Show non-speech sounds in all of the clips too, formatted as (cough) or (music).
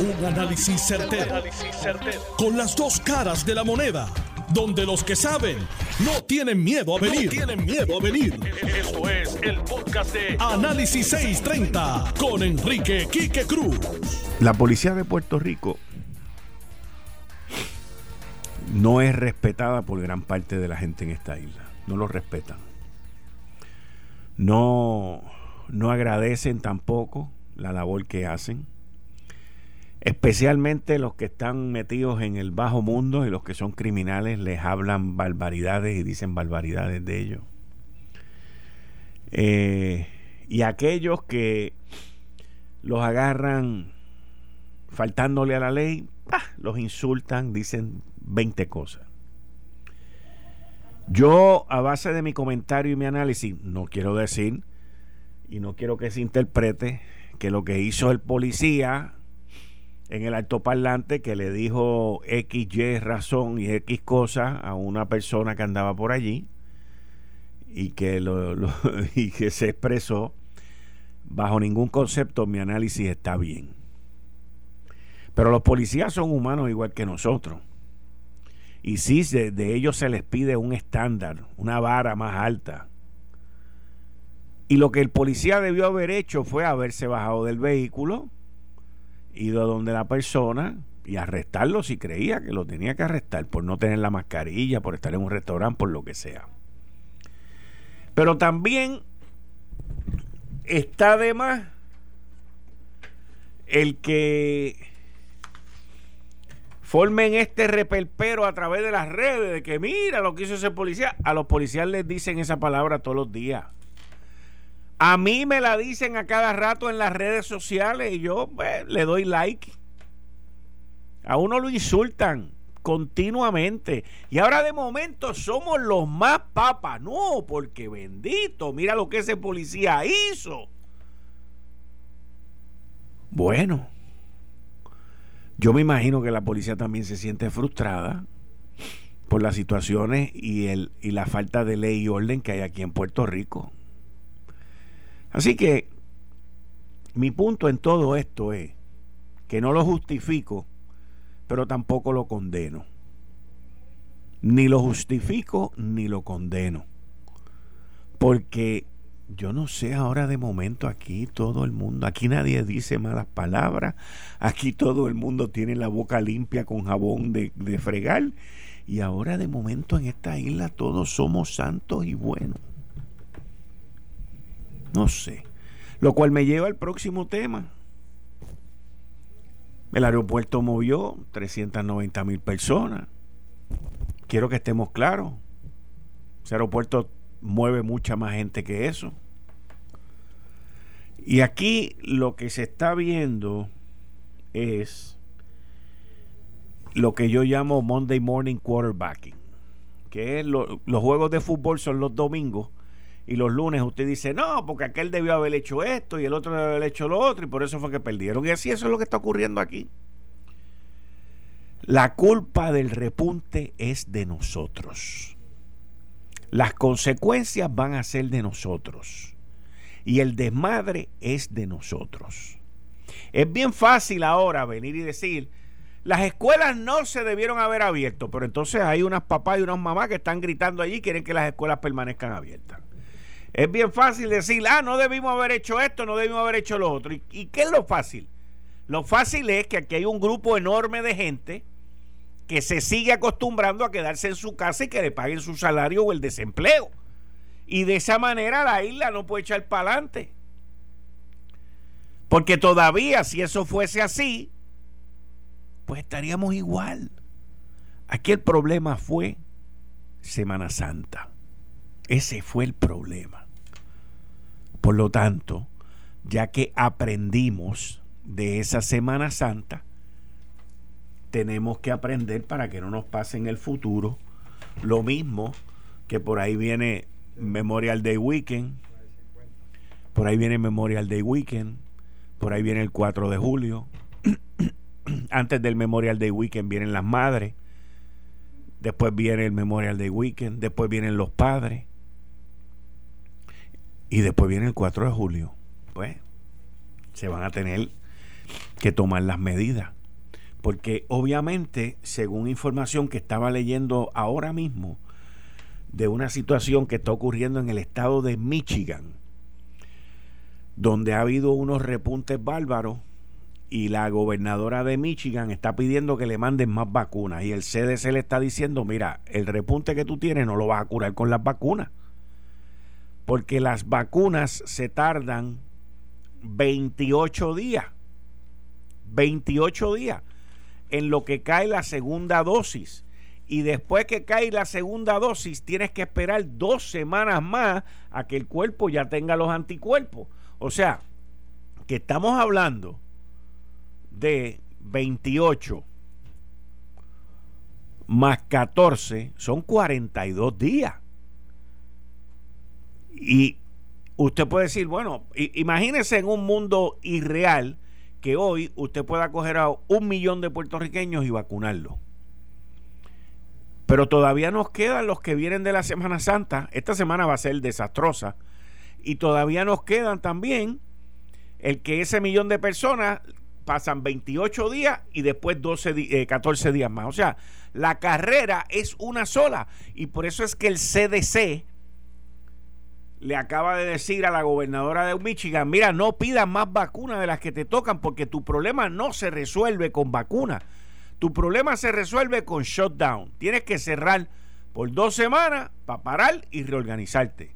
Un análisis certero, Con las dos caras de la moneda. Donde los que saben no tienen miedo a venir. tienen miedo a venir. Esto es el podcast de Análisis 630 con Enrique Quique Cruz. La policía de Puerto Rico no es respetada por gran parte de la gente en esta isla. No lo respetan. No, no agradecen tampoco la labor que hacen especialmente los que están metidos en el bajo mundo y los que son criminales les hablan barbaridades y dicen barbaridades de ellos. Eh, y aquellos que los agarran faltándole a la ley, los insultan, dicen 20 cosas. Yo, a base de mi comentario y mi análisis, no quiero decir y no quiero que se interprete que lo que hizo el policía en el altoparlante que le dijo X, Y razón y X cosa a una persona que andaba por allí y que, lo, (laughs) y que se expresó. Bajo ningún concepto mi análisis está bien. Pero los policías son humanos igual que nosotros. Y sí, de ellos se les pide un estándar, una vara más alta. Y lo que el policía debió haber hecho fue haberse bajado del vehículo, ido a donde la persona y arrestarlo si creía que lo tenía que arrestar por no tener la mascarilla, por estar en un restaurante, por lo que sea. Pero también está de más el que formen este repelpero a través de las redes de que mira lo que hizo ese policía. A los policías les dicen esa palabra todos los días. A mí me la dicen a cada rato en las redes sociales y yo pues, le doy like. A uno lo insultan continuamente. Y ahora de momento somos los más papas. No, porque bendito, mira lo que ese policía hizo. Bueno, yo me imagino que la policía también se siente frustrada por las situaciones y, el, y la falta de ley y orden que hay aquí en Puerto Rico. Así que mi punto en todo esto es que no lo justifico, pero tampoco lo condeno. Ni lo justifico ni lo condeno. Porque yo no sé ahora de momento aquí todo el mundo, aquí nadie dice malas palabras, aquí todo el mundo tiene la boca limpia con jabón de, de fregar y ahora de momento en esta isla todos somos santos y buenos. No sé. Lo cual me lleva al próximo tema. El aeropuerto movió 390 mil personas. Quiero que estemos claros. Ese aeropuerto mueve mucha más gente que eso. Y aquí lo que se está viendo es lo que yo llamo Monday Morning Quarterbacking, que los juegos de fútbol son los domingos y los lunes usted dice, no, porque aquel debió haber hecho esto y el otro debió haber hecho lo otro y por eso fue que perdieron. Y así eso es lo que está ocurriendo aquí. La culpa del repunte es de nosotros. Las consecuencias van a ser de nosotros. Y el desmadre es de nosotros. Es bien fácil ahora venir y decir, las escuelas no se debieron haber abierto, pero entonces hay unas papás y unas mamás que están gritando allí y quieren que las escuelas permanezcan abiertas. Es bien fácil decir, ah, no debimos haber hecho esto, no debimos haber hecho lo otro. ¿Y, qué es lo fácil? Lo fácil es que aquí hay un grupo enorme de gente que se sigue acostumbrando a quedarse en su casa y que le paguen su salario o el desempleo. Y de esa manera la isla no puede echar para adelante. Porque todavía si eso fuese así, pues estaríamos igual. Aquí el problema fue Semana Santa. Ese fue el problema. Por lo tanto, ya que aprendimos de esa Semana Santa, tenemos que aprender para que no nos pase en el futuro lo mismo que por ahí viene Memorial Day Weekend, por ahí viene Memorial Day Weekend, por ahí viene el 4 de julio, (clears throat) antes del Memorial Day Weekend vienen las madres, después viene el Memorial Day Weekend, después vienen los padres, y después viene el 4 de julio. Pues se van a tener que tomar las medidas. Porque obviamente, según información que estaba leyendo ahora mismo, de una situación que está ocurriendo en el estado de Michigan, donde ha habido unos repuntes bárbaros y la gobernadora de Michigan está pidiendo que le manden más vacunas y el CDC le está diciendo, mira, el repunte que tú tienes no lo vas a curar con las vacunas, porque las vacunas se tardan 28 días, 28 días en lo que cae la segunda dosis. Y después que cae la segunda dosis, tienes que esperar dos semanas más a que el cuerpo ya tenga los anticuerpos. O sea, que estamos hablando de 28 más 14 son 42 días. Y usted puede decir, bueno, imagínese en un mundo irreal que hoy usted pueda coger a un millón de puertorriqueños y vacunarlo. Pero todavía nos quedan los que vienen de la Semana Santa. Esta semana va a ser desastrosa. Y todavía nos quedan también el que ese millón de personas pasan 28 días y después 12, 14 eh, días más. O sea, la carrera es una sola. Y por eso es que el CDC le acaba de decir a la gobernadora de Michigan, mira, no pidas más vacunas de las que te tocan porque tu problema no se resuelve con vacunas. Tu problema se resuelve con shutdown. Tienes que cerrar por dos semanas para parar y reorganizarte.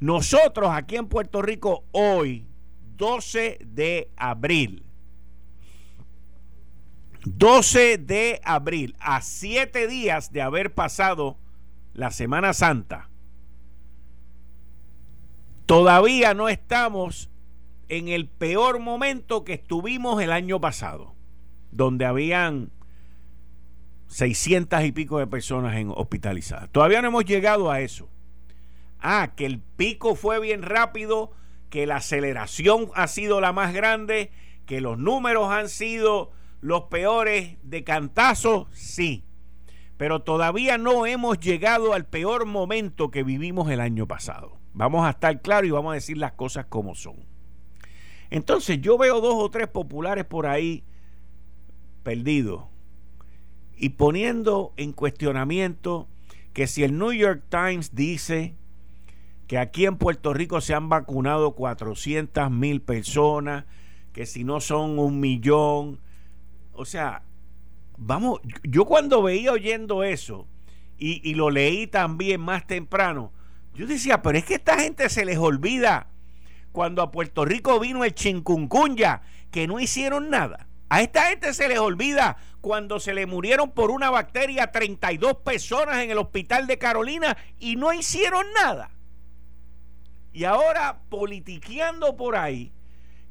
Nosotros aquí en Puerto Rico hoy, 12 de abril, 12 de abril, a siete días de haber pasado la Semana Santa, todavía no estamos en el peor momento que estuvimos el año pasado, donde habían 600 y pico de personas en hospitalizadas. Todavía no hemos llegado a eso. Ah, que el pico fue bien rápido, que la aceleración ha sido la más grande, que los números han sido los peores de cantazo, sí. Pero todavía no hemos llegado al peor momento que vivimos el año pasado. Vamos a estar claros y vamos a decir las cosas como son. Entonces yo veo dos o tres populares por ahí perdidos y poniendo en cuestionamiento que si el New York Times dice que aquí en Puerto Rico se han vacunado 400 mil personas, que si no son un millón, o sea, vamos, yo cuando veía oyendo eso y, lo leí también más temprano, yo decía, pero es que esta gente se les olvida cuando a Puerto Rico vino el chincuncunya, que no hicieron nada. A esta gente se les olvida cuando se le murieron por una bacteria 32 personas en el hospital de Carolina y no hicieron nada. Y ahora politiqueando por ahí,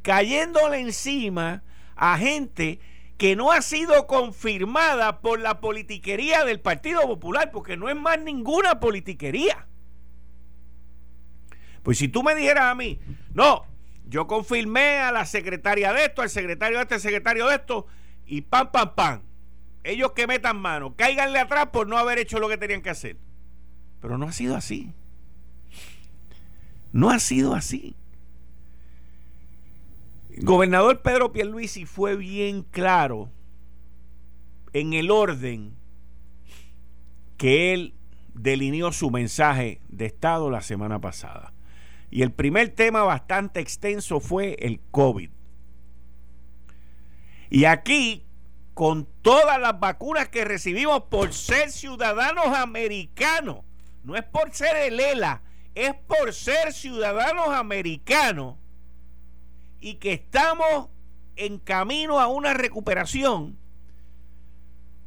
cayéndole encima a gente que no ha sido confirmada por la politiquería del Partido Popular, porque no es más ninguna politiquería. Pues si tú me dijeras a mí, no, yo confirmé a la secretaria de esto, al secretario de este, al secretario de esto, y pam, pam, pam. Ellos que metan mano, cáiganle atrás por no haber hecho lo que tenían que hacer. Pero no ha sido así. No ha sido así gobernador Pedro Pierluisi fue bien claro en el orden que él delineó su mensaje de Estado la semana pasada. Y el primer tema bastante extenso fue el COVID. Y aquí, con todas las vacunas que recibimos por ser ciudadanos americanos, no es por ser el ELA, es por ser ciudadanos americanos, y que estamos en camino a una recuperación,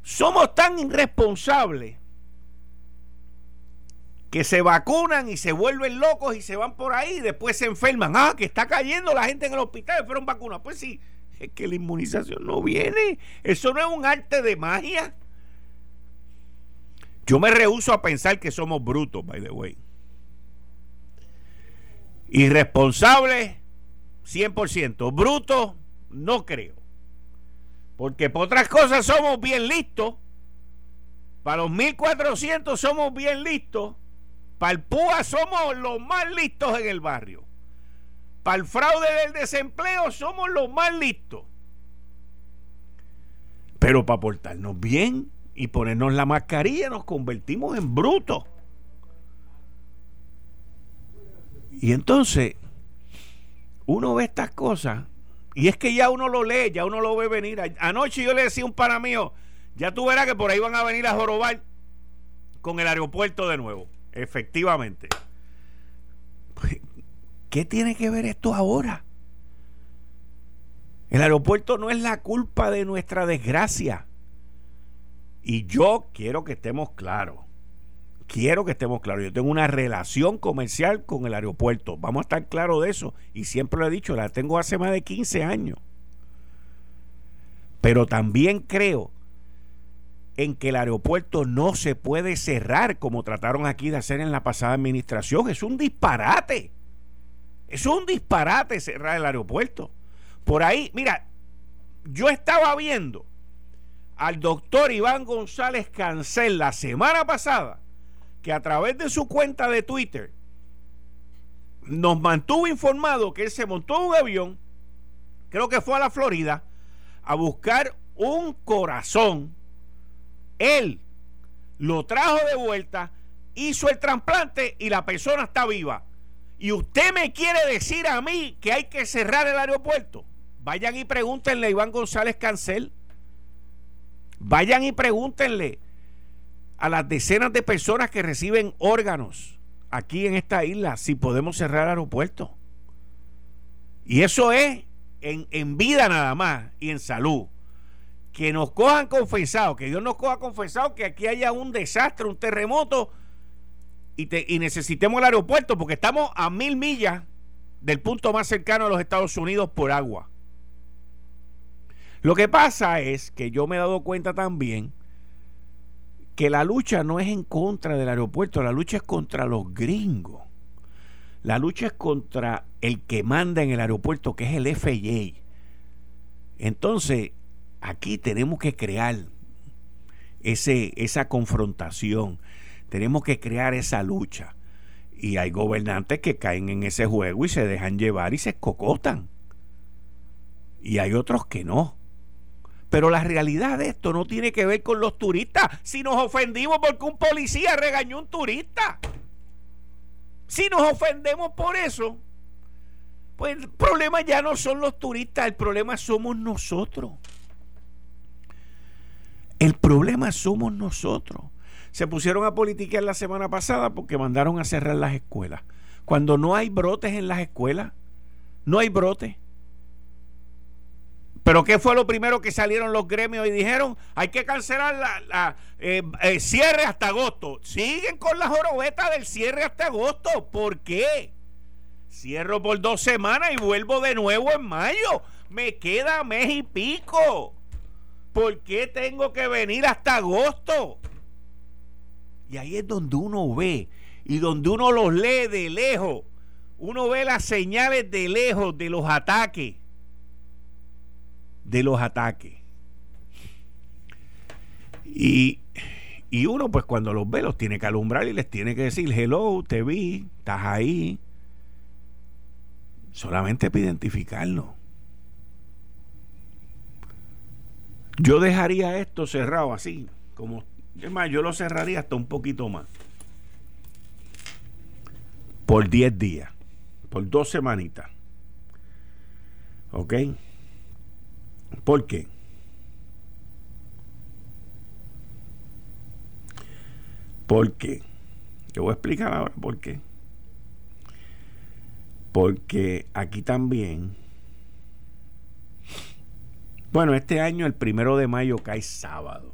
somos tan irresponsables que se vacunan y se vuelven locos y se van por ahí y después se enferman. Ah, que está cayendo la gente en el hospital, fueron vacunas. Pues sí, es que la inmunización no viene. Eso no es un arte de magia. Yo me rehuso a pensar que somos brutos, by the way. Irresponsables 100%. Bruto, no creo. Porque por otras cosas somos bien listos. Para los 1400 somos bien listos. PUA somos los más listos en el barrio. para el fraude del desempleo somos los más listos. Pero para portarnos bien y ponernos la mascarilla nos convertimos en brutos. Y entonces uno ve estas cosas y es que ya uno lo lee, ya uno lo ve venir. Anoche yo le decía a un pana mío, ya tú verás que por ahí van a venir a jorobar con el aeropuerto de nuevo. Efectivamente. ¿Qué tiene que ver esto ahora? El aeropuerto no es la culpa de nuestra desgracia. Y yo quiero que estemos claros. Quiero que estemos claros. Yo tengo una relación comercial con el aeropuerto. Vamos a estar claros de eso. Y siempre lo he dicho, la tengo hace más de 15 años. Pero también creo en que el aeropuerto no se puede cerrar como trataron aquí de hacer en la pasada administración. Es un disparate. Es un disparate cerrar el aeropuerto. Por ahí, mira, yo estaba viendo al doctor Iván González Cancel la semana pasada que a través de su cuenta de Twitter nos mantuvo informado que él se montó un avión, creo que fue a la Florida, a buscar un corazón. Él lo trajo de vuelta, hizo el trasplante y la persona está viva. Y usted me quiere decir a mí que hay que cerrar el aeropuerto. Vayan y pregúntenle a Iván González Cancel. Vayan y pregúntenle a las decenas de personas que reciben órganos aquí en esta isla si podemos cerrar el aeropuerto. Y eso es en, en vida nada más y en salud. Que nos cojan confesado, que Dios nos coja confesado que aquí haya un desastre, un terremoto y, te, y necesitemos el aeropuerto porque estamos a mil millas del punto más cercano a los Estados Unidos por agua. Lo que pasa es que yo me he dado cuenta también que la lucha no es en contra del aeropuerto, la lucha es contra los gringos. La lucha es contra el que manda en el aeropuerto, que es el FAA. Entonces, aquí tenemos que crear ese, esa confrontación, tenemos que crear esa lucha. Y hay gobernantes que caen en ese juego y se dejan llevar y se escocotan. Y hay otros que no. Pero la realidad de esto no tiene que ver con los turistas. Si nos ofendimos porque un policía regañó a un turista. Si nos ofendemos por eso, pues el problema ya no son los turistas, el problema somos nosotros. El problema somos nosotros. Se pusieron a politiquear la semana pasada porque mandaron a cerrar las escuelas. Cuando no hay brotes en las escuelas, no hay brotes. Pero ¿qué fue lo primero que salieron los gremios y dijeron? Hay que cancelar la, eh, cierre hasta agosto. Siguen con la jorobeta del cierre hasta agosto. ¿Por qué? Cierro por dos semanas y vuelvo de nuevo en mayo. Me queda mes y pico. ¿Por qué tengo que venir hasta agosto? Y ahí es donde uno ve y donde uno los lee de lejos. Uno ve las señales de lejos de los ataques de los ataques. Y, y uno, pues cuando los ve, los tiene que alumbrar y les tiene que decir, hello, te vi, estás ahí. Solamente para identificarlo. Yo dejaría esto cerrado así, como, es yo lo cerraría hasta un poquito más. Por 10 días, por dos semanitas. ¿Ok? ¿Por qué? ¿Por qué? Te voy a explicar ahora por qué. Porque aquí también, bueno, este año el primero de mayo cae sábado.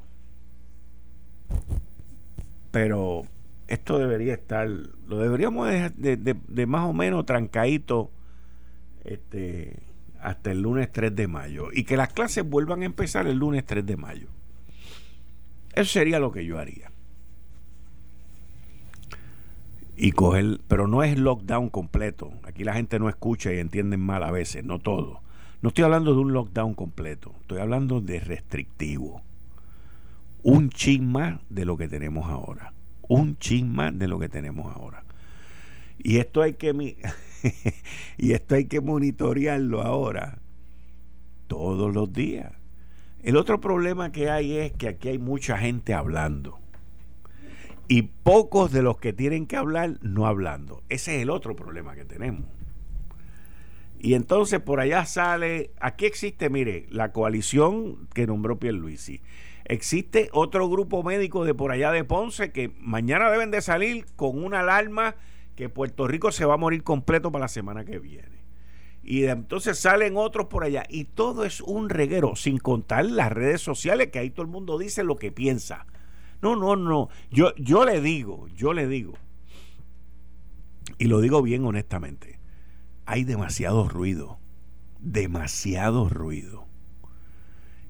Pero esto debería estar, lo deberíamos de, de, de más o menos trancadito este, hasta el lunes 3 de mayo y que las clases vuelvan a empezar el lunes 3 de mayo. Eso sería lo que yo haría. Y coger, pero no es lockdown completo. Aquí la gente no escucha y entienden mal a veces, no todo. No estoy hablando de un lockdown completo, estoy hablando de restrictivo. Un chisma de lo que tenemos ahora. Un chisma de lo que tenemos ahora. Y esto hay que (laughs) y esto hay que monitorearlo ahora todos los días. El otro problema que hay es que aquí hay mucha gente hablando y pocos de los que tienen que hablar no hablando. Ese es el otro problema que tenemos. Y entonces por allá sale, aquí existe, mire, la coalición que nombró Pierluisi. Existe otro grupo médico de por allá de Ponce que mañana deben de salir con una alarma que Puerto Rico se va a morir completo para la semana que viene. Y entonces salen otros por allá. Y todo es un reguero, sin contar las redes sociales, que ahí todo el mundo dice lo que piensa. No, no, no. Yo, yo le digo, yo le digo, y lo digo bien honestamente, hay demasiado ruido, demasiado ruido.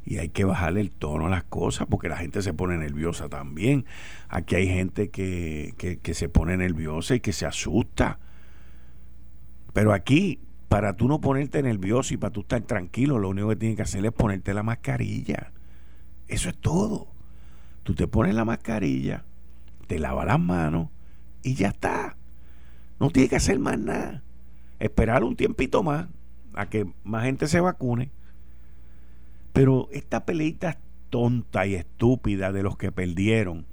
Y hay que bajarle el tono a las cosas porque la gente se pone nerviosa también. Aquí hay gente que, que, se pone nerviosa y que se asusta. Pero aquí para tú no ponerte nervioso y para tú estar tranquilo, lo único que tienes que hacer es ponerte la mascarilla. Eso es todo. Tú te pones la mascarilla, te lavas las manos y ya está. No tienes que hacer más nada. Esperar un tiempito más a que más gente se vacune. Pero esta peleita tonta y estúpida de los que perdieron,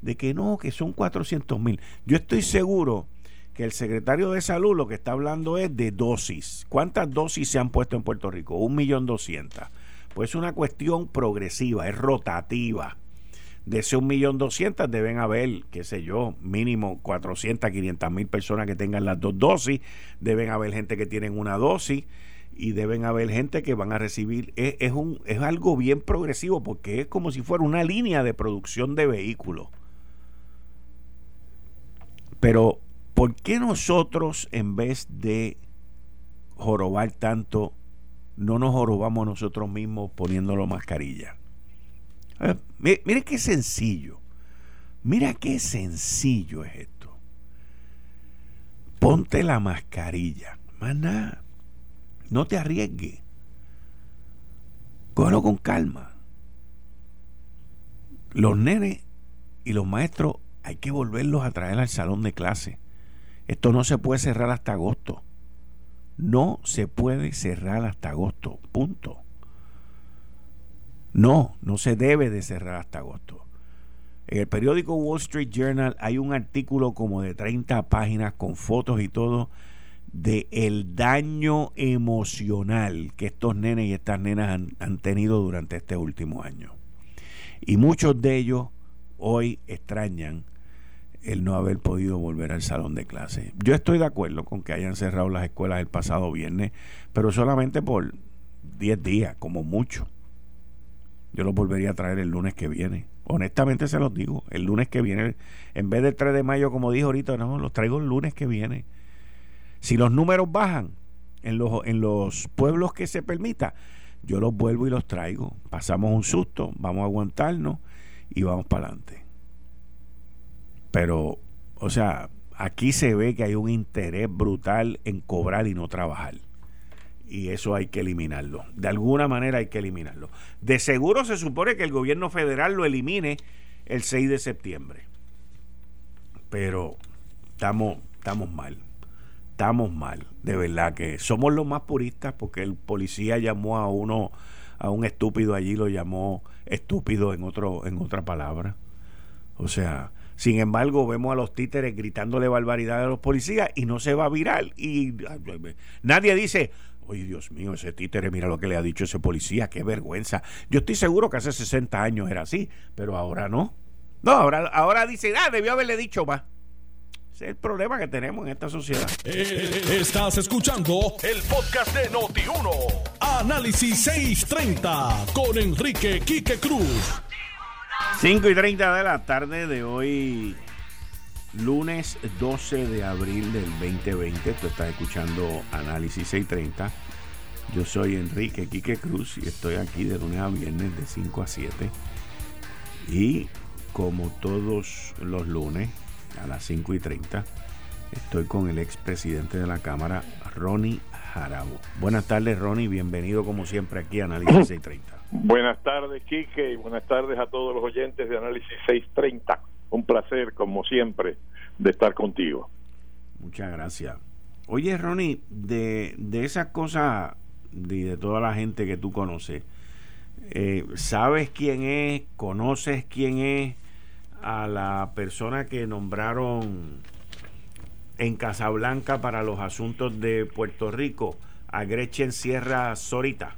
de que no, que son 400 mil. Yo estoy seguro que el secretario de salud lo que está hablando es de dosis. ¿Cuántas dosis se han puesto en Puerto Rico? Un millón doscientas. Pues es una cuestión progresiva, es rotativa. De ese un millón doscientas deben haber, qué sé yo, mínimo 400, 500 mil personas que tengan las dos dosis. Deben haber gente que tienen una dosis y deben haber gente que van a recibir. Es, es, un, es algo bien progresivo porque es como si fuera una línea de producción de vehículos. Pero ¿por qué nosotros en vez de jorobar tanto, no nos jorobamos nosotros mismos poniéndolo mascarilla? Mire, qué sencillo. Mira qué sencillo es esto. Ponte la mascarilla. Más nada. No te arriesgues. Cógelo con calma. Los nenes y los maestros hay que volverlos a traer al salón de clase. Esto no se puede cerrar hasta agosto. No se puede cerrar hasta agosto. Punto. No, no se debe de cerrar hasta agosto. En el periódico Wall Street Journal hay un artículo como de 30 páginas con fotos y todo de el daño emocional que estos nenes y estas nenas han, han tenido durante este último año. Y muchos de ellos hoy extrañan el no haber podido volver al salón de clase. Yo estoy de acuerdo con que hayan cerrado las escuelas el pasado viernes, pero solamente por 10 días, como mucho. Yo los volvería a traer el lunes que viene. Honestamente se los digo, el lunes que viene, en vez del 3 de mayo, como dijo ahorita, no, los traigo el lunes que viene. Si los números bajan en los, en los pueblos que se permita, yo los vuelvo y los traigo. Pasamos un susto, vamos a aguantarnos y vamos para adelante. Pero, o sea, aquí se ve que hay un interés brutal en cobrar y no trabajar. Y eso hay que eliminarlo. De alguna manera hay que eliminarlo. De seguro se supone que el gobierno federal lo elimine el 6 de septiembre. Pero estamos, estamos mal. Estamos mal. De verdad que somos los más puristas porque el policía llamó a uno, a un estúpido allí, lo llamó estúpido en, otro, en otra palabra. O sea, sin embargo, vemos a los títeres gritándole barbaridad a los policías y no se va a virar. Y nadie dice, Oye, Dios mío, ese títere, mira lo que le ha dicho ese policía, qué vergüenza. Yo estoy seguro que hace 60 años era así, pero ahora no. No, ahora, ahora dice, ah, debió haberle dicho más. Ese es el problema que tenemos en esta sociedad. Eh, estás escuchando el podcast de Noti1. Análisis 630 con Enrique Quique Cruz. 5 y 30 de la tarde de hoy, lunes 12 de abril del 2020. Tú estás escuchando Análisis 630. Yo soy Enrique Quique Cruz y estoy aquí de lunes a viernes de 5 a 7. Y como todos los lunes a las 5 y 30, estoy con el expresidente de la Cámara, Ronnie Jarabo. Buenas tardes, Ronnie. Bienvenido como siempre aquí a Análisis 630. Buenas tardes, Quique, y buenas tardes a todos los oyentes de Análisis 630. Un placer, como siempre, de estar contigo. Muchas gracias. Oye, Ronnie, de, de esas cosas y de, toda la gente que tú conoces, eh, ¿sabes quién es? ¿Conoces quién es a la persona que nombraron en Casablanca para los asuntos de Puerto Rico, a Gretchen Sierra Sorita?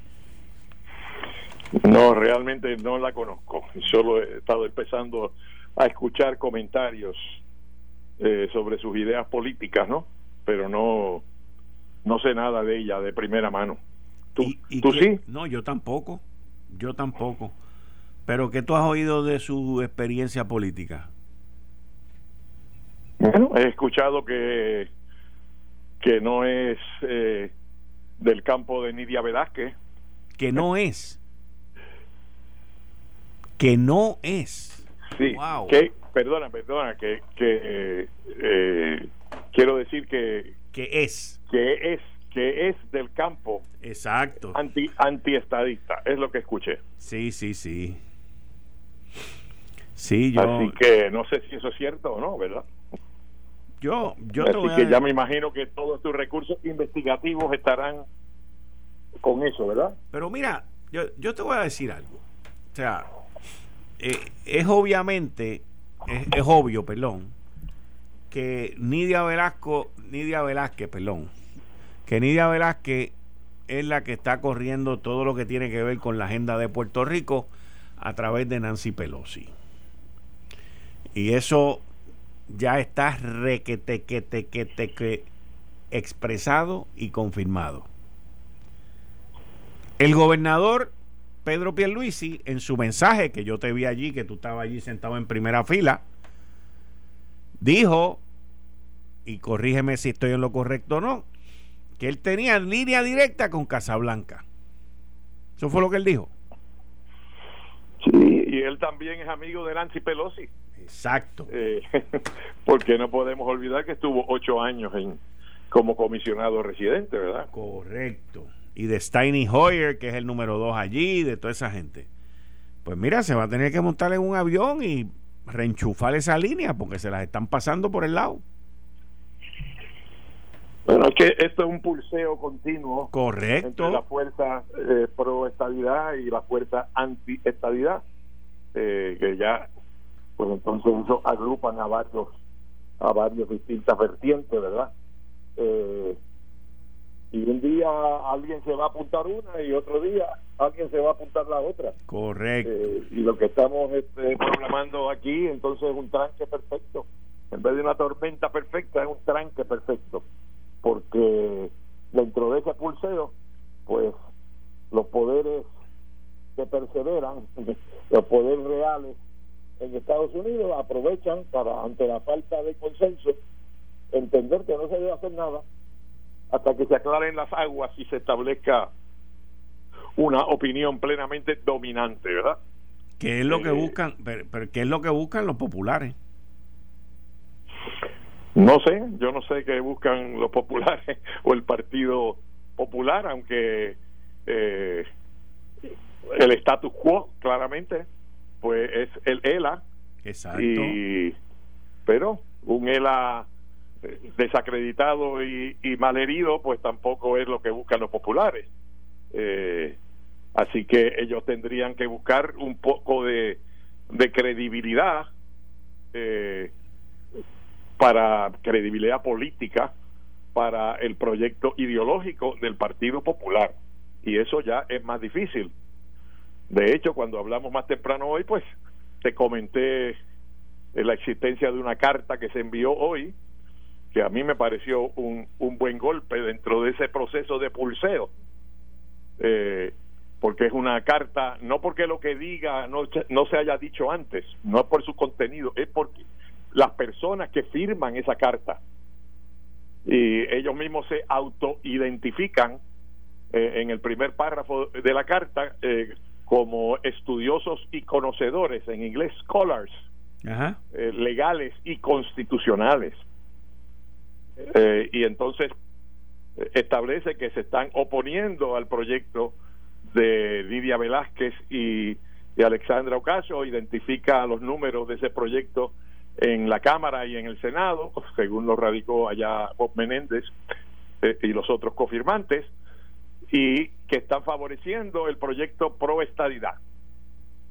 No, realmente no la conozco. Solo he estado empezando a escuchar comentarios eh, sobre sus ideas políticas, ¿no? Pero no, no sé nada de ella de primera mano. ¿Tú, ¿tú sí? No, yo tampoco. Yo tampoco. Pero ¿qué tú has oído de su experiencia política? Bueno, he escuchado que, que no es eh, del campo de Nidia Velázquez. Que no es. Que no es. Sí. Que, perdona, perdona, que, que eh, quiero decir que. Que es. Que es que es del campo exacto anti antiestadista es lo que escuché sí sí sí sí yo así que no sé si eso es cierto o no verdad yo yo así que ya me imagino que todos tus recursos investigativos estarán con eso verdad pero mira yo, yo te voy a decir algo o sea eh, es obviamente es, obvio perdón que Nidia Velasco Nidia Velázquez perdón que Nidia Velázquez es la que está corriendo todo lo que tiene que ver con la agenda de Puerto Rico a través de Nancy Pelosi. Y eso ya está requete que te que te expresado y confirmado. El gobernador Pedro Pierluisi en su mensaje que yo te vi allí que tú estabas allí sentado en primera fila dijo y corrígeme si estoy en lo correcto o no que él tenía línea directa con Casablanca. Eso fue lo que él dijo. Sí, y él también es amigo de Nancy Pelosi. Exacto. Eh, (laughs) porque no podemos olvidar que estuvo ocho años en, como comisionado residente, ¿verdad? Correcto. Y de Steiny Hoyer, que es el número dos allí, de toda esa gente. Pues mira, se va a tener que montar en un avión y reenchufar esa línea porque se las están pasando por el lado. Bueno, es que esto es un pulseo continuo. Correcto. Entre la fuerza eh, pro-estabilidad y la fuerza anti-estabilidad. Eh, que ya, pues entonces eso agrupan a varios, a varios distintas vertientes, ¿verdad? Eh, y un día alguien se va a apuntar una y otro día alguien se va a apuntar la otra. Correcto. Eh, y lo que estamos este, programando aquí, entonces es un tranque perfecto. En vez de una tormenta perfecta, es un tranque perfecto porque dentro de ese pulseo, pues los poderes que perseveran, (laughs) los poderes reales en Estados Unidos aprovechan para, ante la falta de consenso, entender que no se debe hacer nada hasta que se aclaren las aguas y se establezca una opinión plenamente dominante, ¿verdad? ¿Qué es lo que eh, buscan? pero, ¿Qué es lo que buscan los populares? No sé, yo no sé qué buscan los populares (laughs) o el Partido Popular, aunque eh, el status quo, claramente, pues es el ELA. Exacto. pero un ELA desacreditado y, y malherido, pues tampoco es lo que buscan los populares. Eh, así que ellos tendrían que buscar un poco de, credibilidad. Eh, para credibilidad política para el proyecto ideológico del Partido Popular. Y eso ya es más difícil. De hecho, cuando hablamos más temprano hoy, pues te comenté la existencia de una carta que se envió hoy, que a mí me pareció un, un buen golpe dentro de ese proceso de pulseo. Eh, porque es una carta, no porque lo que diga no, no se haya dicho antes, no es por su contenido, es porque las personas que firman esa carta y ellos mismos se autoidentifican eh, en el primer párrafo de la carta eh, como estudiosos y conocedores, en inglés scholars, eh, legales y constitucionales. Y entonces establece que se están oponiendo al proyecto de Lidia Velázquez y, y Alexandra Ocasio, identifica los números de ese proyecto en la Cámara y en el Senado, según lo radicó allá Bob Menéndez, eh, y los otros cofirmantes y que están favoreciendo el proyecto pro estadidad.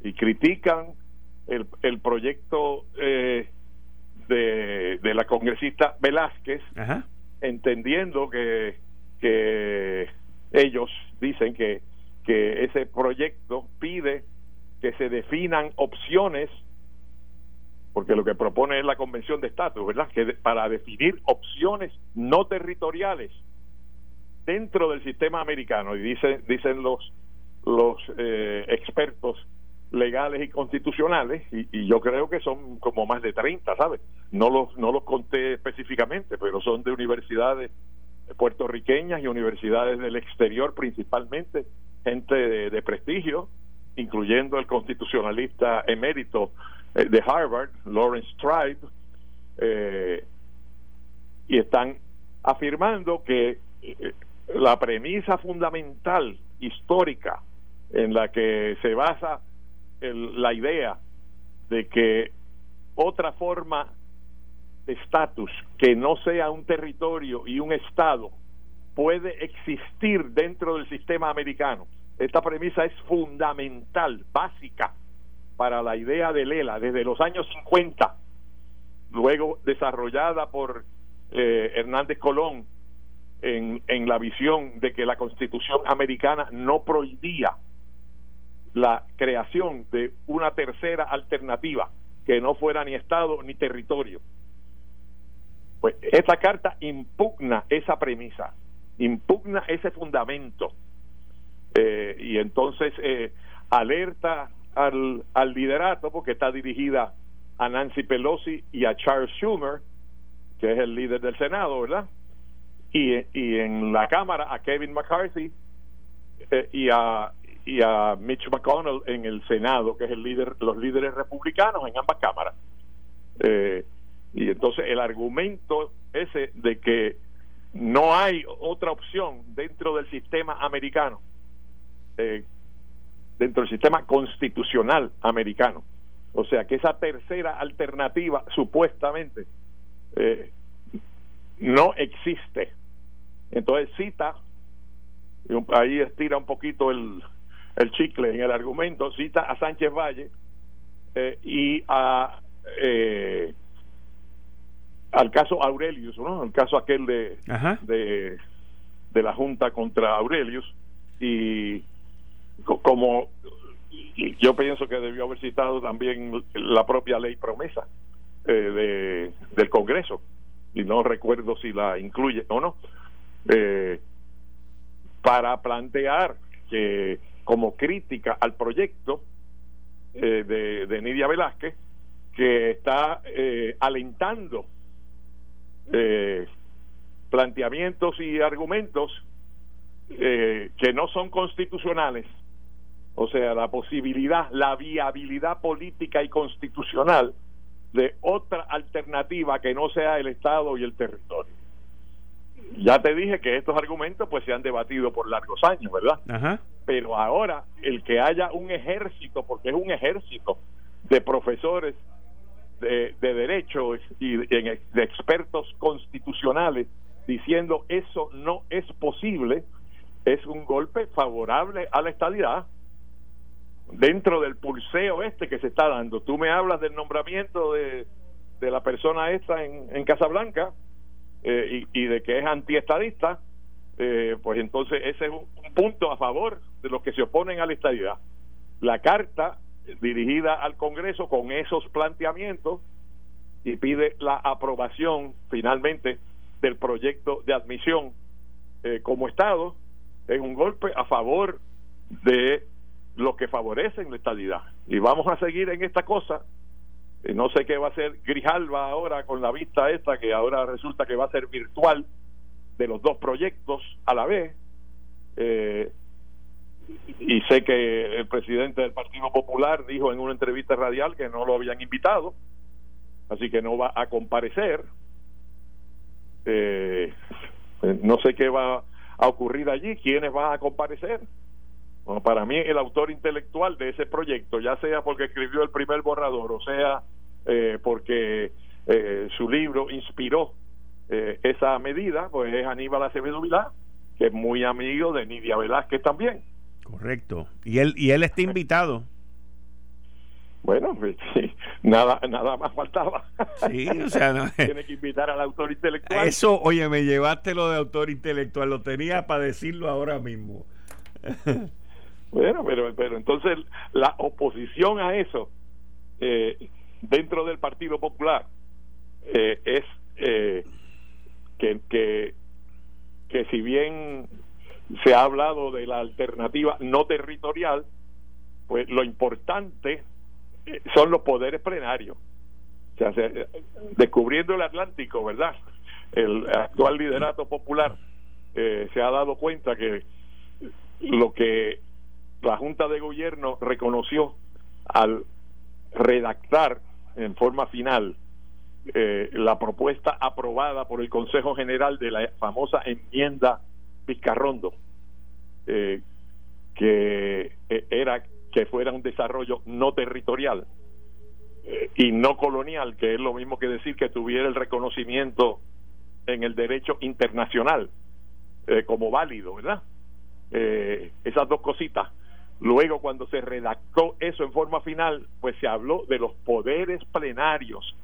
Y critican el, el proyecto eh, de, de, la congresista Velázquez entendiendo que, que ellos dicen que, que ese proyecto pide que se definan opciones porque lo que propone es la Convención de Estatus, ¿verdad? Que para definir opciones no territoriales dentro del sistema americano, y dicen, dicen los, los eh, expertos legales y constitucionales, y, yo creo que son como más de 30, ¿sabes? No los, no los conté específicamente, pero son de universidades puertorriqueñas y universidades del exterior principalmente, gente de prestigio, incluyendo el constitucionalista emérito eh, de Harvard, Lawrence Tribe, eh, y están afirmando que eh, la premisa fundamental histórica en la que se basa la idea de que otra forma de estatus que no sea un territorio y un estado puede existir dentro del sistema americano. Esta premisa es fundamental, básica para la idea de Lela desde los años 50, luego desarrollada por eh, Hernández Colón en, en la visión de que la constitución americana no prohibía la creación de una tercera alternativa que no fuera ni Estado ni territorio. Pues esta carta impugna esa premisa, impugna ese fundamento eh, y entonces eh, alerta al, al liderato porque está dirigida a Nancy Pelosi y a Charles Schumer, que es el líder del Senado, ¿verdad? Y, y en la Cámara a Kevin McCarthy eh, y a y a Mitch McConnell en el Senado, que es el líder, los líderes republicanos en ambas cámaras. Eh, y entonces el argumento ese de que no hay otra opción dentro del sistema americano eh, dentro del sistema constitucional americano. O sea que esa tercera alternativa supuestamente eh, no existe. Entonces cita, ahí estira un poquito el, el chicle en el argumento, cita a Sánchez Valle eh, y a eh, al caso Aurelius, ¿no? El caso aquel de, de, de la Junta contra Aurelius y como yo pienso que debió haber citado también la propia ley promesa eh, de, del Congreso y no recuerdo si la incluye o no eh, para plantear que como crítica al proyecto eh, de, de, Nidia Velázquez que está alentando planteamientos y argumentos que no son constitucionales o sea, la posibilidad, la viabilidad política y constitucional de otra alternativa que no sea el Estado y el territorio. Ya te dije que estos argumentos pues se han debatido por largos años, ¿verdad? Pero ahora el que haya un ejército, porque es un ejército de profesores de, de derecho y de, de expertos constitucionales diciendo eso no es posible, es un golpe favorable a la estabilidad dentro del pulseo este que se está dando. Tú me hablas del nombramiento de, de la persona esta en, en Casablanca eh, y, de que es antiestadista, eh, pues entonces ese es un, punto a favor de los que se oponen a la estadidad. La carta dirigida al Congreso con esos planteamientos y pide la aprobación finalmente del proyecto de admisión eh, como Estado es un golpe a favor de los que favorecen la estabilidad. Y vamos a seguir en esta cosa. Y no sé qué va a hacer Grijalva ahora con la vista esta, que ahora resulta que va a ser virtual de los dos proyectos a la vez. Eh, y sé que el presidente del Partido Popular dijo en una entrevista radial que no lo habían invitado, así que no va a comparecer. Eh, no sé qué va a ocurrir allí, quiénes van a comparecer. Bueno, para mí el autor intelectual de ese proyecto, ya sea porque escribió el primer borrador o sea eh, porque eh, su libro inspiró eh, esa medida, pues es Aníbal Acevedo Vilá, que es muy amigo de Nidia Velázquez también. Correcto. Y él, y él está invitado. Bueno, pues, nada, nada más faltaba. Sí, o sea, (laughs) tiene que invitar al autor intelectual. Eso, oye, me llevaste lo de autor intelectual, lo tenía para decirlo ahora mismo. (laughs) bueno, pero, pero entonces la oposición a eso eh, dentro del Partido Popular eh, es eh, que, que, que si bien se ha hablado de la alternativa no territorial, pues lo importante son los poderes plenarios. O sea, descubriendo el Atlántico, ¿verdad? El actual liderato popular eh, se ha dado cuenta que lo que la Junta de Gobierno reconoció al redactar en forma final eh, la propuesta aprobada por el Consejo General de la famosa enmienda Pizcarrondo, eh, que era que fuera un desarrollo no territorial eh, y no colonial, que es lo mismo que decir que tuviera el reconocimiento en el derecho internacional eh, como válido, ¿verdad? Eh, esas dos cositas. Luego, cuando se redactó eso en forma final, pues se habló de los poderes plenarios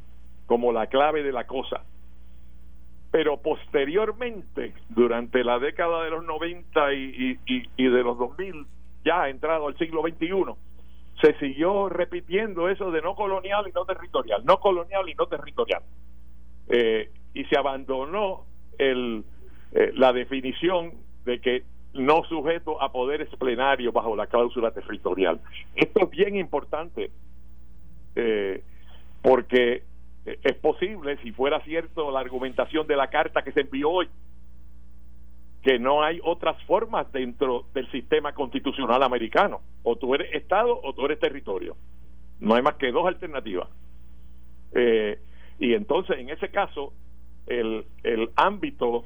como la clave de la cosa. Pero posteriormente, durante la década de los 90 y, de los 2000, ya entrado al siglo XXI, se siguió repitiendo eso de no colonial y no territorial, no colonial y no territorial. Eh, y se abandonó el, eh, la definición de que no sujeto a poderes plenarios bajo la cláusula territorial. Esto es bien importante eh, porque es posible, si fuera cierto la argumentación de la carta que se envió hoy, que no hay otras formas dentro del sistema constitucional americano. O tú eres Estado o tú eres territorio. No hay más que dos alternativas. Eh, y entonces, en ese caso, el, el ámbito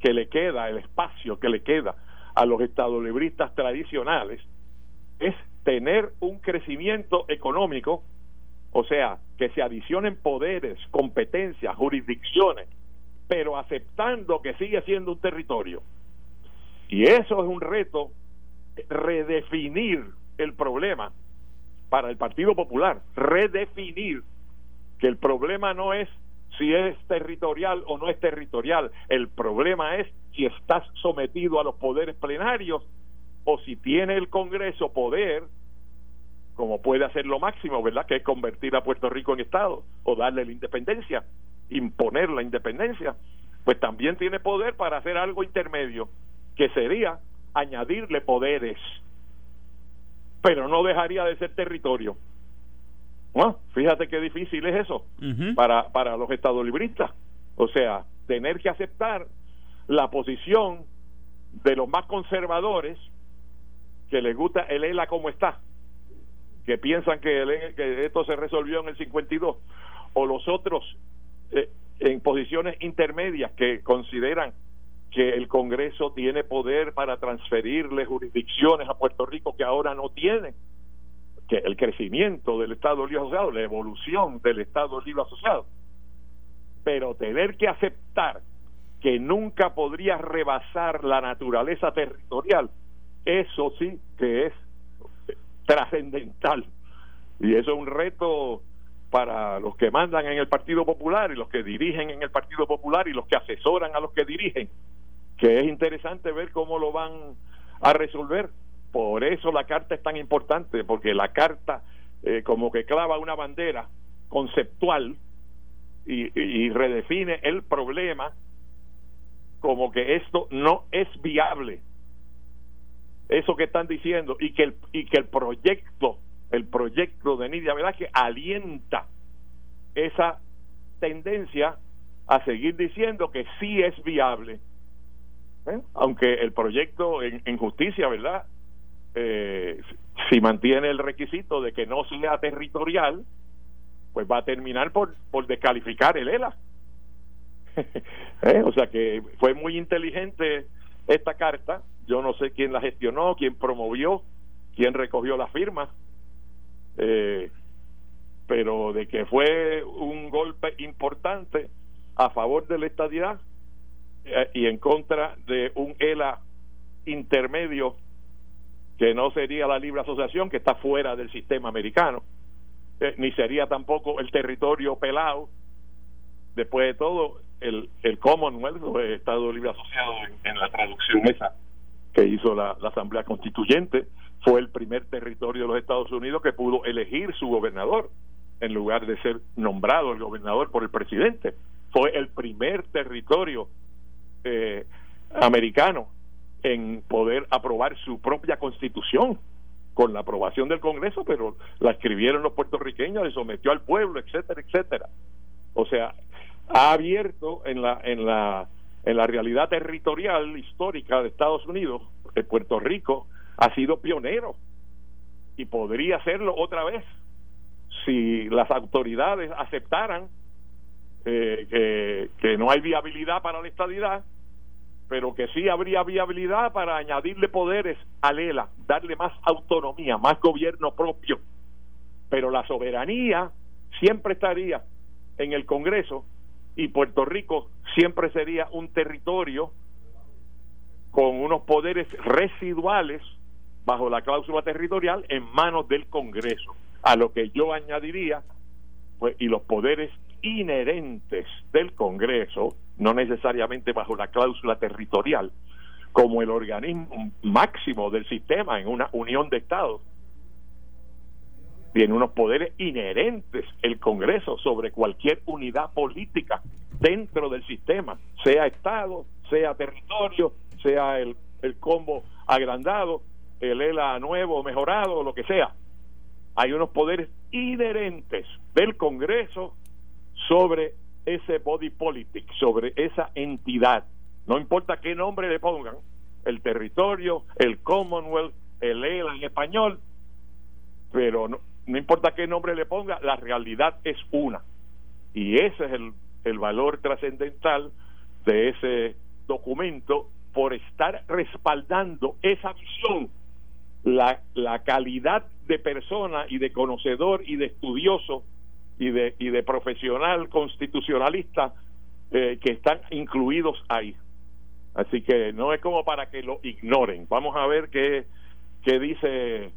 que le queda, el espacio que le queda a los estadolibristas tradicionales es tener un crecimiento económico, o sea, que se adicionen poderes, competencias, jurisdicciones pero aceptando que sigue siendo un territorio. Y eso es un reto, redefinir el problema para el Partido Popular, redefinir que el problema no es si es territorial o no es territorial, el problema es si estás sometido a los poderes plenarios o si tiene el Congreso poder, como puede hacer lo máximo, ¿verdad? Que es convertir a Puerto Rico en Estado o darle la independencia imponer la independencia, pues también tiene poder para hacer algo intermedio, que sería añadirle poderes, pero no dejaría de ser territorio. Bueno, fíjate qué difícil es eso para, para los estadolibristas. O sea, tener que aceptar la posición de los más conservadores que les gusta el ELA como está, que piensan que, el, que esto se resolvió en el 52, o los otros eh, en posiciones intermedias que consideran que el Congreso tiene poder para transferirle jurisdicciones a Puerto Rico que ahora no tiene, que el crecimiento del Estado Libre Asociado, la evolución del Estado Libre Asociado, pero tener que aceptar que nunca podría rebasar la naturaleza territorial, eso sí que es trascendental. Y eso es un reto para los que mandan en el Partido Popular y los que dirigen en el Partido Popular y los que asesoran a los que dirigen, que es interesante ver cómo lo van a resolver. Por eso la carta es tan importante, porque la carta eh, como que clava una bandera conceptual y, y redefine el problema como que esto no es viable. Eso que están diciendo y que el, y que el proyecto el proyecto de Nidia que alienta esa tendencia a seguir diciendo que sí es viable. ¿Eh? Aunque el proyecto en, justicia, ¿verdad? Eh, si mantiene el requisito de que no sea territorial, pues va a terminar por, por descalificar el ELA. (laughs) ¿Eh? O sea que fue muy inteligente esta carta. Yo no sé quién la gestionó, quién promovió, quién recogió la firma, eh, pero de que fue un golpe importante a favor de la estadidad eh, y en contra de un ELA intermedio que no sería la libre asociación que está fuera del sistema americano eh, ni sería tampoco el territorio pelado después de todo el, el Commonwealth o el Estado Libre Asociado en, la traducción esa que hizo la, Asamblea Constituyente fue el primer territorio de los Estados Unidos que pudo elegir su gobernador en lugar de ser nombrado el gobernador por el presidente. Fue el primer territorio eh, americano en poder aprobar su propia constitución con la aprobación del Congreso, pero la escribieron los puertorriqueños, le sometió al pueblo, etcétera, etcétera. O sea, ha abierto en la en la en la realidad territorial histórica de Estados Unidos, de Puerto Rico ha sido pionero y podría serlo otra vez si las autoridades aceptaran eh, que, que no hay viabilidad para la estadidad pero que sí habría viabilidad para añadirle poderes a Lela, darle más autonomía, más gobierno propio. Pero la soberanía siempre estaría en el Congreso y Puerto Rico siempre sería un territorio con unos poderes residuales bajo la cláusula territorial en manos del Congreso. A lo que yo añadiría, pues, y los poderes inherentes del Congreso, no necesariamente bajo la cláusula territorial, como el organismo máximo del sistema en una unión de estados. Tiene unos poderes inherentes el Congreso sobre cualquier unidad política dentro del sistema, sea Estado, sea territorio, sea el, el combo agrandado, el ELA nuevo, mejorado, lo que sea. Hay unos poderes inherentes del Congreso sobre ese body politic, sobre esa entidad. No importa qué nombre le pongan, el territorio, el Commonwealth, el ELA en español, pero no, no importa qué nombre le ponga, la realidad es una. Y ese es el, el valor trascendental de ese documento por estar respaldando esa visión, la, la calidad de persona y de conocedor y de estudioso y de, y de profesional constitucionalista eh, que están incluidos ahí. Así que no es como para que lo ignoren. Vamos a ver qué, qué dice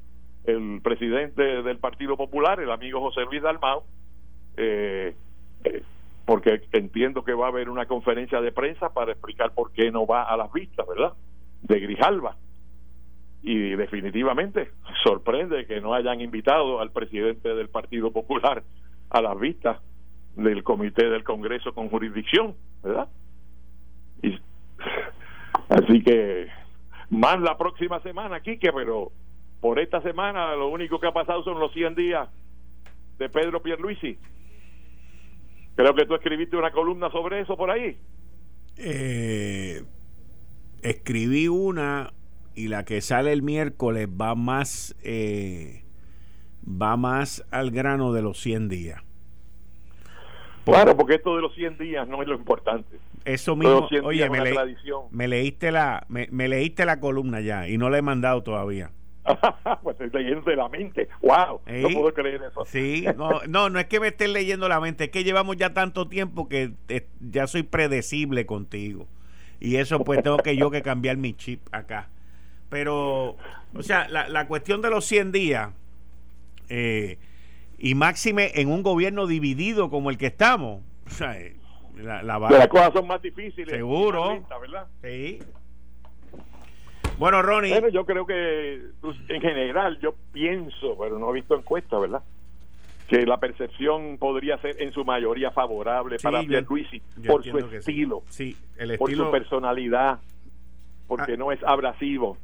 el presidente del Partido Popular, el amigo José Luis Dalmau, eh, eh, porque entiendo que va a haber una conferencia de prensa para explicar por qué no va a las vistas, ¿verdad? De Grijalba. Y definitivamente sorprende que no hayan invitado al presidente del Partido Popular a las vistas del comité del Congreso con jurisdicción, ¿verdad? Y, (laughs) así que más la próxima semana, Quique, pero por esta semana lo único que ha pasado son los 100 días de Pedro Pierluisi. Creo que tú escribiste una columna sobre eso por ahí. Eh, escribí una y la que sale el miércoles va más eh, va más al grano de los 100 días. Claro, porque esto de los 100 días no es lo importante. Eso mismo, oye, me, me, leíste la me, leíste la columna ya y no la he mandado todavía. (laughs) pues estoy leyendo de la mente. ¡Wow! No puedo creer eso. Sí, no, no, no es que me estés leyendo la mente, es que llevamos ya tanto tiempo que eh, ya soy predecible contigo. Y eso pues tengo que yo que cambiar mi chip acá. Pero, o sea, la, la cuestión de los 100 días, eh, y máxime en un gobierno dividido como el que estamos. O sea, eh, la, las cosas son más difíciles. Seguro. Sí. Bueno, Ronnie. Bueno, yo creo que pues, en general yo pienso, pero no he visto encuestas, ¿verdad? Que la percepción podría ser en su mayoría favorable para Pierluisi por su estilo, sí. por su personalidad, porque ah. no es abrasivo.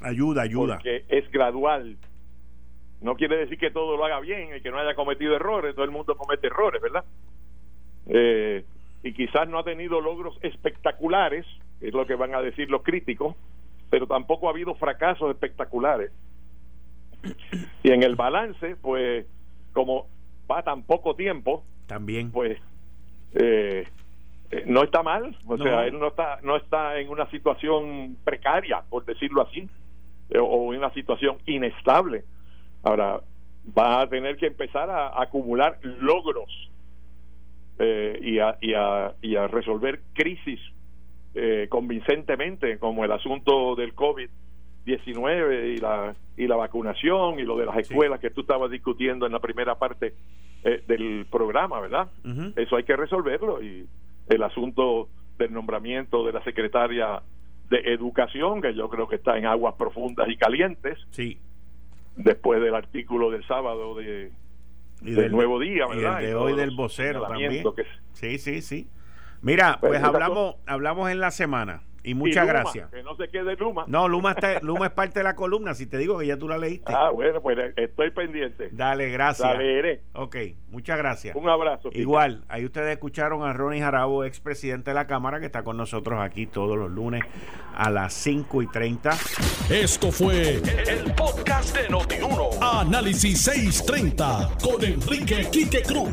Ayuda, ayuda. Porque es gradual no quiere decir que todo lo haga bien y que no haya cometido errores, todo el mundo comete errores, ¿verdad? Eh, y quizás no ha tenido logros espectaculares, es lo que van a decir los críticos, pero tampoco ha habido fracasos espectaculares. Y en el balance, pues, como va tan poco tiempo, también, pues, eh, eh, no está mal, o sea, él no está, no está en una situación precaria, por decirlo así, o en una situación inestable Ahora, va a tener que empezar a, acumular logros eh, y, a, y, a, y a resolver crisis eh, convincentemente, como el asunto del COVID-19 y la, y la vacunación y lo de las escuelas que tú estabas discutiendo en la primera parte eh, del programa, ¿verdad? Eso hay que resolverlo y el asunto del nombramiento de la secretaria de Educación, que yo creo que está en aguas profundas y calientes. Sí. Después del artículo del sábado de del, Nuevo Día, ¿verdad? Y de hoy del vocero también. Sí, sí, sí. Mira, pues, pues hablamos, hablamos en la semana. Y muchas gracias. Que no se quede Luma. No, Luma, está, Luma es parte de la columna. Si te digo que ya tú la leíste. Ah, bueno, pues estoy pendiente. Dale, gracias. La leeré. Ok, muchas gracias. Un abrazo. Igual, ahí ustedes escucharon a Ronnie Jarabo, expresidente de la Cámara, que está con nosotros aquí todos los lunes a las 5 y 30. Esto fue el, podcast de Notiuno. Análisis 630 con Enrique Quique Cruz.